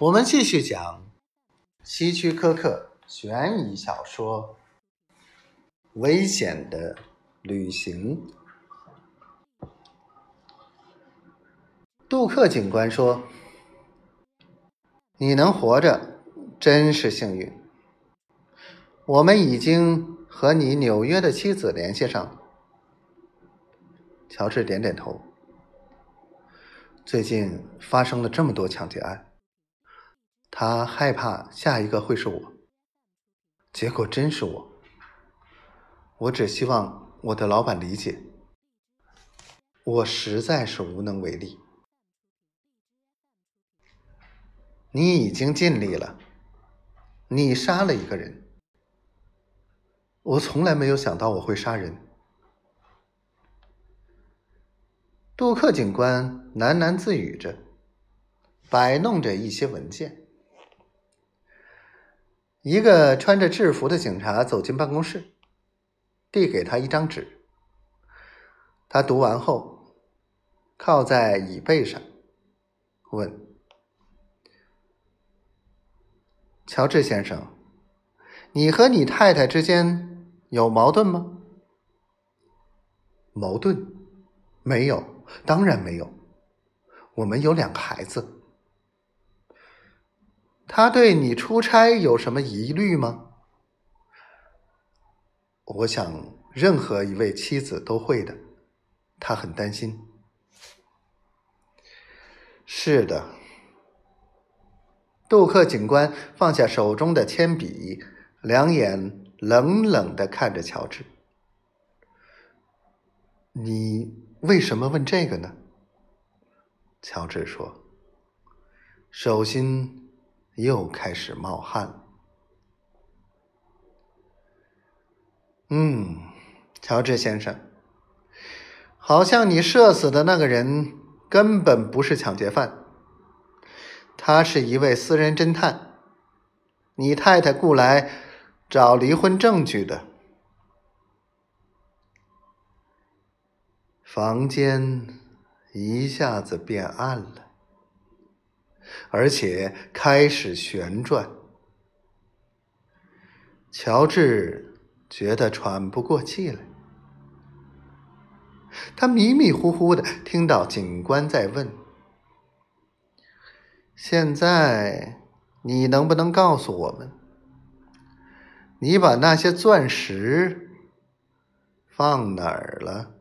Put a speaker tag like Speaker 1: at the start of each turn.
Speaker 1: 我们继续讲希区柯克悬疑小说《危险的旅行》。杜克警官说：“你能活着真是幸运。我们已经和你纽约的妻子联系上了。”乔治点点头。最近发生了这么多抢劫案，他害怕下一个会是我。结果真是我。我只希望我的老板理解，我实在是无能为力。你已经尽力了，你杀了一个人。我从来没有想到我会杀人。杜克警官喃喃自语着，摆弄着一些文件。一个穿着制服的警察走进办公室，递给他一张纸。他读完后，靠在椅背上，问：“乔治先生，你和你太太之间有矛盾吗？”“矛盾？没有。”当然没有，我们有两个孩子。他对你出差有什么疑虑吗？我想，任何一位妻子都会的。他很担心。是的，杜克警官放下手中的铅笔，两眼冷冷的看着乔治。你。为什么问这个呢？乔治说：“手心又开始冒汗了。”嗯，乔治先生，好像你射死的那个人根本不是抢劫犯，他是一位私人侦探，你太太雇来找离婚证据的。房间一下子变暗了，而且开始旋转。乔治觉得喘不过气来，他迷迷糊糊的听到警官在问：“现在你能不能告诉我们，你把那些钻石放哪儿了？”